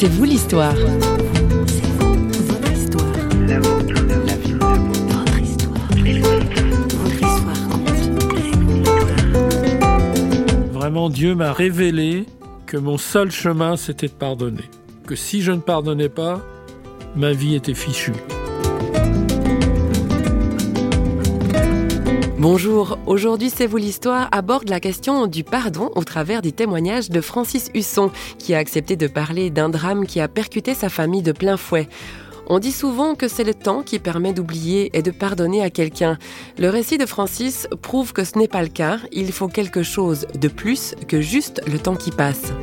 C'est vous l'histoire. Vraiment, Dieu m'a révélé que mon seul chemin, c'était de pardonner. Que si je ne pardonnais pas, ma vie était fichue. Bonjour, aujourd'hui C'est vous l'histoire aborde la question du pardon au travers des témoignages de Francis Husson, qui a accepté de parler d'un drame qui a percuté sa famille de plein fouet. On dit souvent que c'est le temps qui permet d'oublier et de pardonner à quelqu'un. Le récit de Francis prouve que ce n'est pas le cas. Il faut quelque chose de plus que juste le temps qui passe.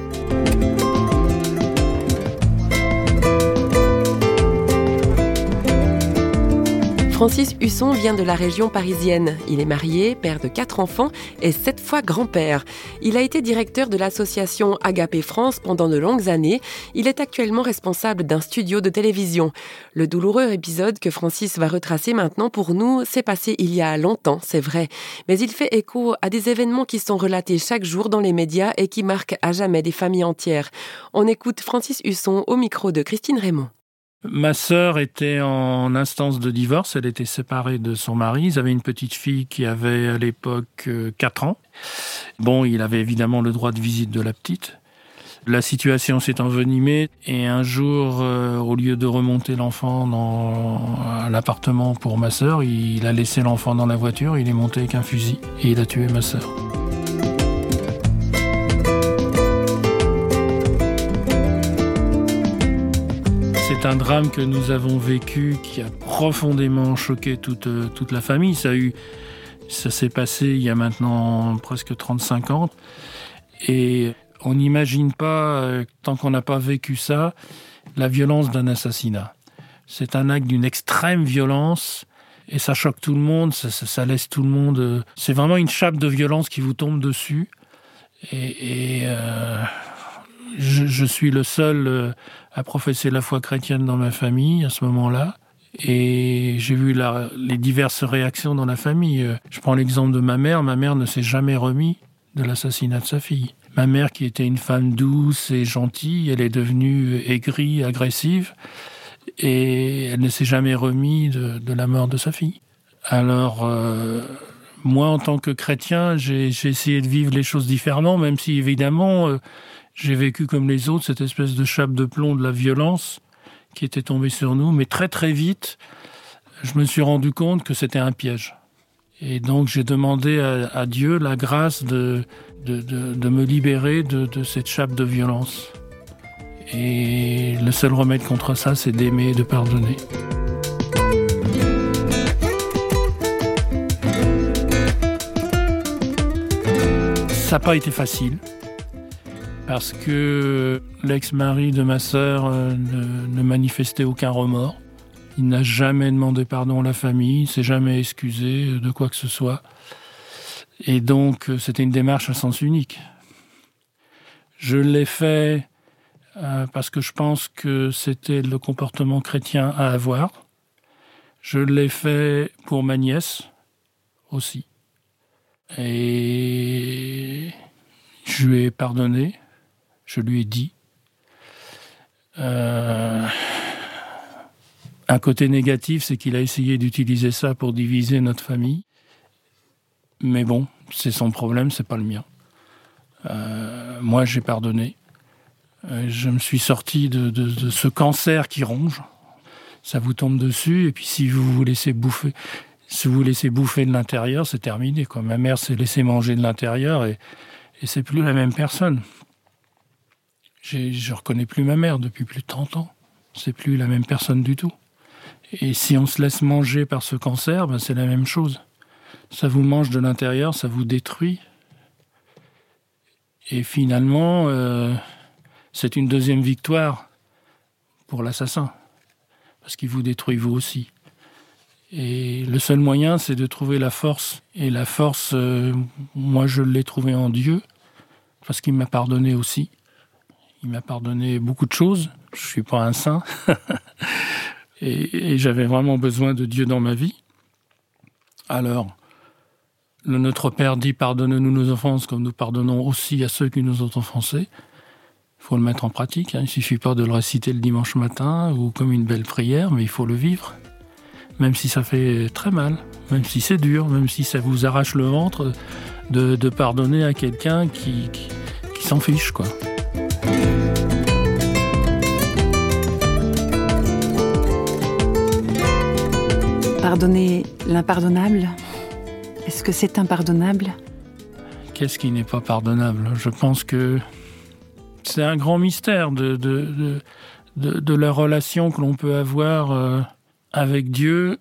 Francis Husson vient de la région parisienne. Il est marié, père de quatre enfants et sept fois grand-père. Il a été directeur de l'association Agapé France pendant de longues années. Il est actuellement responsable d'un studio de télévision. Le douloureux épisode que Francis va retracer maintenant pour nous s'est passé il y a longtemps, c'est vrai. Mais il fait écho à des événements qui sont relatés chaque jour dans les médias et qui marquent à jamais des familles entières. On écoute Francis Husson au micro de Christine Raymond. Ma sœur était en instance de divorce, elle était séparée de son mari, ils avaient une petite fille qui avait à l'époque 4 euh, ans. Bon, il avait évidemment le droit de visite de la petite. La situation s'est envenimée et un jour, euh, au lieu de remonter l'enfant dans l'appartement pour ma sœur, il a laissé l'enfant dans la voiture, il est monté avec un fusil et il a tué ma sœur. C'est un drame que nous avons vécu qui a profondément choqué toute, toute la famille. Ça, eu, ça s'est passé il y a maintenant presque 35 ans. Et on n'imagine pas, euh, tant qu'on n'a pas vécu ça, la violence d'un assassinat. C'est un acte d'une extrême violence et ça choque tout le monde, ça, laisse tout le monde. Euh, c'est vraiment une chape de violence qui vous tombe dessus. Et, euh, je, suis le seul euh, à professer la foi chrétienne dans ma famille à ce moment-là. Et j'ai vu les diverses réactions dans la famille. Euh, je prends l'exemple de ma mère. Ma mère ne s'est jamais remis de l'assassinat de sa fille. Ma mère, qui était une femme douce et gentille, elle est devenue aigrie, agressive, et elle ne s'est jamais remis de, la mort de sa fille. Alors, euh, moi, en tant que chrétien, j'ai essayé de vivre les choses différemment, même si évidemment, j'ai vécu comme les autres cette espèce de chape de plomb de la violence qui était tombée sur nous, mais très très vite, je me suis rendu compte que c'était un piège. Et donc j'ai demandé à, Dieu la grâce de, de, de, me libérer de, de, cette chape de violence. Et le seul remède contre ça, c'est d'aimer et de pardonner. Ça n'a pas été facile parce que l'ex-mari de ma sœur euh, ne, manifestait aucun remords. Il n'a jamais demandé pardon à la famille, il s'est jamais excusé de quoi que ce soit. Et donc, euh, c'était une démarche à sens unique. Je l'ai fait euh, parce que je pense que c'était le comportement chrétien à avoir. Je l'ai fait pour ma nièce aussi. Et je lui ai pardonné je lui ai dit. Euh, un côté négatif, c'est qu'il a essayé d'utiliser ça pour diviser notre famille. Mais bon, c'est son problème, c'est pas le mien. Euh, moi, j'ai pardonné. Euh, je me suis sorti de, ce cancer qui ronge. Ça vous tombe dessus, et puis si vous vous laissez bouffer, si laissez bouffer de l'intérieur, c'est terminé. Ma mère s'est laissée manger de l'intérieur, et, et c'est plus la même personne. Je reconnais plus ma mère depuis plus de 30 ans. C'est plus la même personne du tout. Et si on se laisse manger par ce cancer, ben c'est la même chose. Ça vous mange de l'intérieur, ça vous détruit. Et finalement, euh, c'est une deuxième victoire pour l'assassin, parce qu'il vous détruit vous aussi. Et le seul moyen, c'est de trouver la force. Et la force, euh, moi, je l'ai trouvée en Dieu, parce qu'il m'a pardonné aussi. Il m'a pardonné beaucoup de choses. Je suis pas un saint. et, j'avais vraiment besoin de Dieu dans ma vie. Alors, le Notre Père dit pardonne-nous nos offenses comme nous pardonnons aussi à ceux qui nous ont offensés. faut le mettre en pratique. Hein. Il suffit pas de le réciter le dimanche matin ou comme une belle prière, mais il faut le vivre. Même si ça fait très mal, même si c'est dur, même si ça vous arrache le ventre, de, pardonner à quelqu'un qui, qui s'en fiche, quoi. Pardonner l'impardonnable Est-ce que c'est impardonnable? Qu'est-ce qui n'est pas pardonnable? Je pense que c'est un grand mystère de, la relation que l'on peut avoir euh, avec Dieu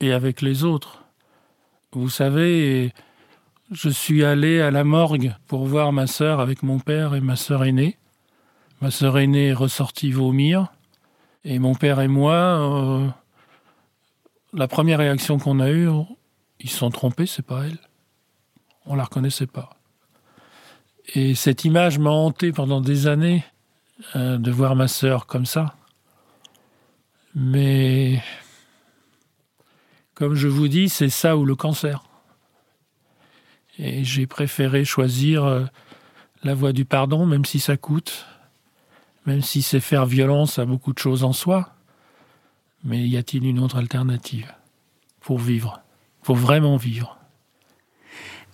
et avec les autres. Vous savez, je suis allé à la morgue pour voir ma sœur avec mon père et ma sœur aînée. Ma sœur aînée est ressortie vomir. Et mon père et moi, euh, la première réaction qu'on a eue, ils se sont trompés, c'est pas elle. On la reconnaissait pas. Et cette image m'a hanté pendant des années euh, de voir ma sœur comme ça. Mais comme je vous dis, c'est ça ou le cancer. Et j'ai préféré choisir euh, la voie du pardon, même si ça coûte, même si c'est faire violence à beaucoup de choses en soi. Mais y a-t-il une autre alternative pour vivre, pour vraiment vivre?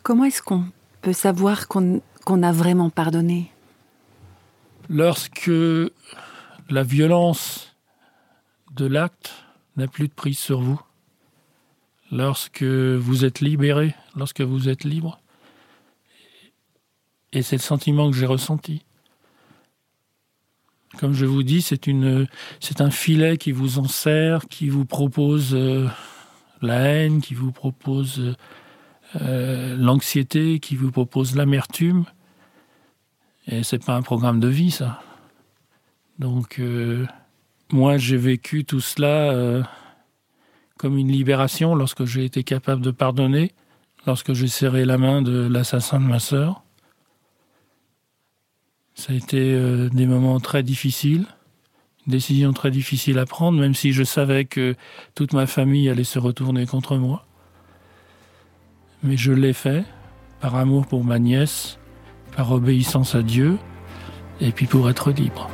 Comment est-ce qu'on peut savoir qu'on a vraiment pardonné? Lorsque la violence de l'acte n'a plus de prise sur vous, lorsque vous êtes libéré, lorsque vous êtes libre, et c'est le sentiment que j'ai ressenti. Comme je vous dis, c'est une, c'est un filet qui vous enserre, qui vous propose euh, la haine, qui vous propose euh, l'anxiété, qui vous propose l'amertume. Et c'est pas un programme de vie, ça. Donc, euh, moi, j'ai vécu tout cela comme une libération lorsque j'ai été capable de pardonner, lorsque j'ai serré la main de l'assassin de ma sœur. Ça a été des moments très difficiles, une décision très difficile à prendre, même si je savais que toute ma famille allait se retourner contre moi. Mais je l'ai fait par amour pour ma nièce, par obéissance à Dieu, et puis pour être libre.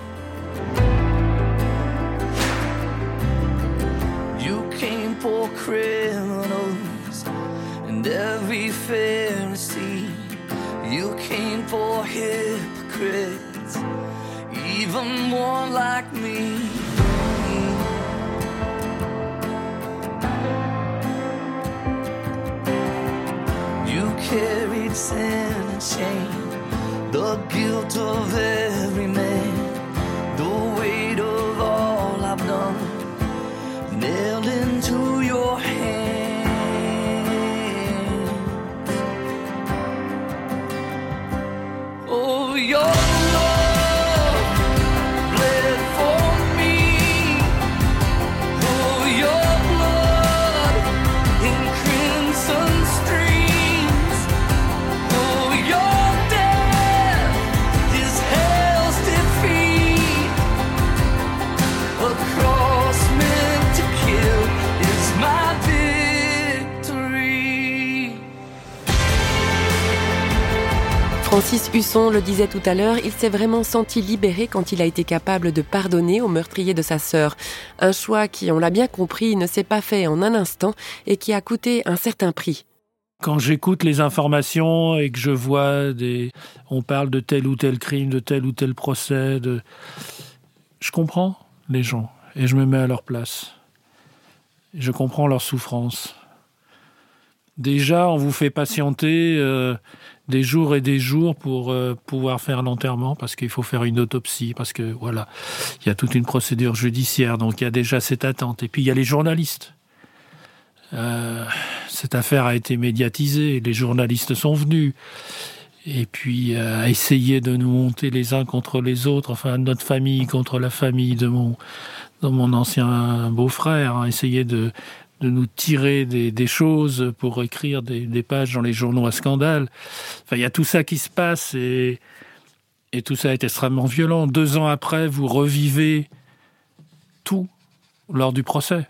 You came for criminals and every Pharisee. You came for even more like me. You carried sin and shame, the guilt of every man, Francis Husson le disait tout à l'heure, il s'est vraiment senti libéré quand il a été capable de pardonner au meurtrier de sa sœur. Un choix qui, on l'a bien compris, ne s'est pas fait en un instant et qui a coûté un certain prix. Quand j'écoute les informations et que je vois des, on parle de tel ou tel crime, de tel ou tel procès, je comprends les gens et je me mets à leur place. Je comprends leur souffrance. Déjà, on vous fait patienter euh, des jours et des jours pour euh, pouvoir faire l'enterrement parce qu'il faut faire une autopsie parce que voilà, il y a toute une procédure judiciaire donc il y a déjà cette attente et puis il y a les journalistes. Euh, cette affaire a été médiatisée, les journalistes sont venus et puis euh, essayer de nous monter les uns contre les autres, enfin notre famille contre la famille de mon de mon ancien beau-frère, hein, essayer de de nous tirer des, choses pour écrire des, pages dans les journaux à scandale. Enfin, il y a tout ça qui se passe et, et tout ça est extrêmement violent. Deux ans après, vous revivez tout lors du procès.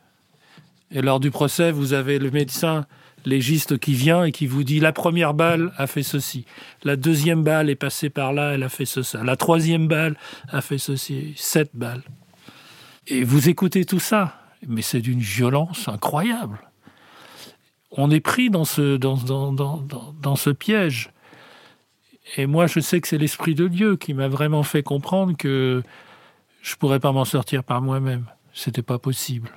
Et lors du procès, vous avez le médecin légiste qui vient et qui vous dit la première balle a fait ceci, la deuxième balle est passée par là, elle a fait ça, la troisième balle a fait ceci, sept balles. Et vous écoutez tout ça, mais c'est d'une violence incroyable. On est pris dans ce, dans, dans, dans, dans ce piège. Et moi, je sais que c'est l'Esprit de Dieu qui m'a vraiment fait comprendre que je ne pourrais pas m'en sortir par moi-même. C'était pas possible.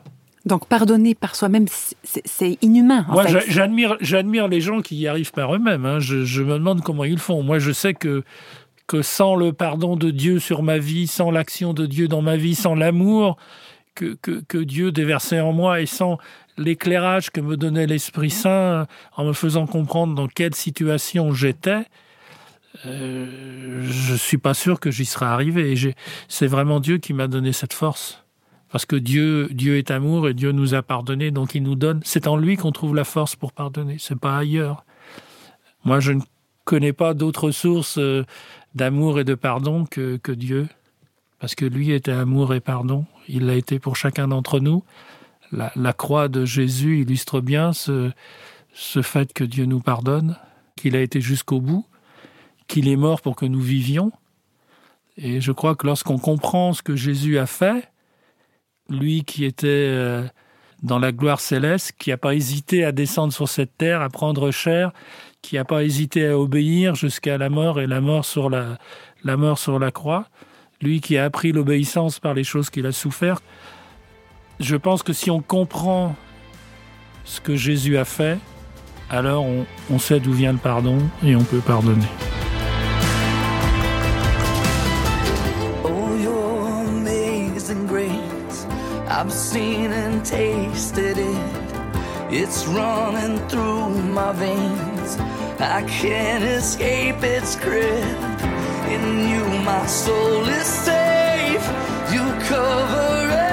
Donc pardonner par soi-même, c'est inhumain. Moi, j'admire, j'admire les gens qui y arrivent par eux-mêmes. Hein. Je, me demande comment ils font. Moi, je sais que que sans le pardon de Dieu sur ma vie, sans l'action de Dieu dans ma vie, sans l'amour que, Dieu déversait en moi et sans l'éclairage que me donnait l'Esprit Saint en me faisant comprendre dans quelle situation j'étais, euh, je suis pas sûr que j'y serais arrivé. C'est vraiment Dieu qui m'a donné cette force. Parce que Dieu, Dieu est amour et Dieu nous a pardonné, donc il nous donne. C'est en lui qu'on trouve la force pour pardonner, c'est pas ailleurs. Moi, je ne connais pas d'autre source euh, d'amour et de pardon que, que Dieu, parce que lui était amour et pardon. Il l'a été pour chacun d'entre nous. La, croix de Jésus illustre bien ce, fait que Dieu nous pardonne, qu'il a été jusqu'au bout, qu'il est mort pour que nous vivions. Et je crois que lorsqu'on comprend ce que Jésus a fait, lui qui était euh, dans la gloire céleste, qui n'a pas hésité à descendre sur cette terre, à prendre chair, qui n'a pas hésité à obéir jusqu'à la mort et la mort sur la mort sur la croix, lui qui a appris l'obéissance par les choses qu'il a souffert. Je pense que si on comprend ce que Jésus a fait, alors on, sait d'où vient le pardon et on peut pardonner. I've seen and tasted it. It's running through my veins. I can't escape its. In you, my soul is safe. You cover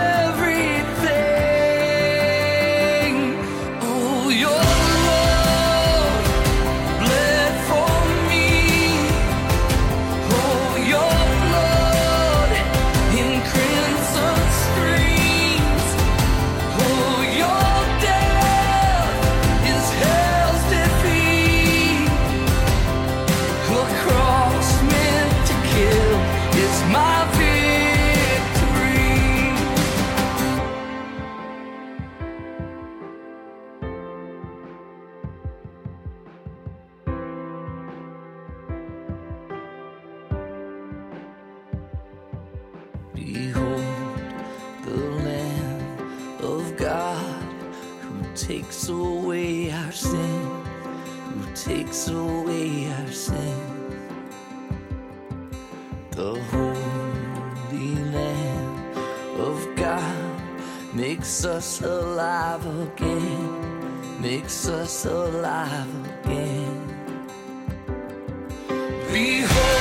takes away our sin, who takes away our sin. The Holy Lamb of God makes us alive again, makes us alive again. Behold.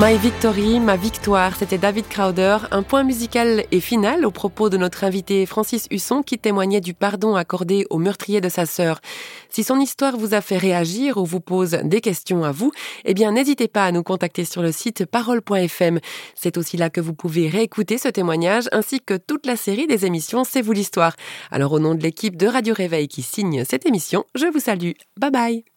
My Victory, ma victoire, c'était David Crowder. Un point musical et final au propos de notre invité Francis Husson qui témoignait du pardon accordé au meurtrier de sa sœur. Si son histoire vous a fait réagir ou vous pose des questions à vous, eh bien n'hésitez pas à nous contacter sur le site parole.fm. C'est aussi là que vous pouvez réécouter ce témoignage ainsi que toute la série des émissions C'est vous l'histoire. Alors au nom de l'équipe de Radio Réveil qui signe cette émission, je vous salue. Bye bye.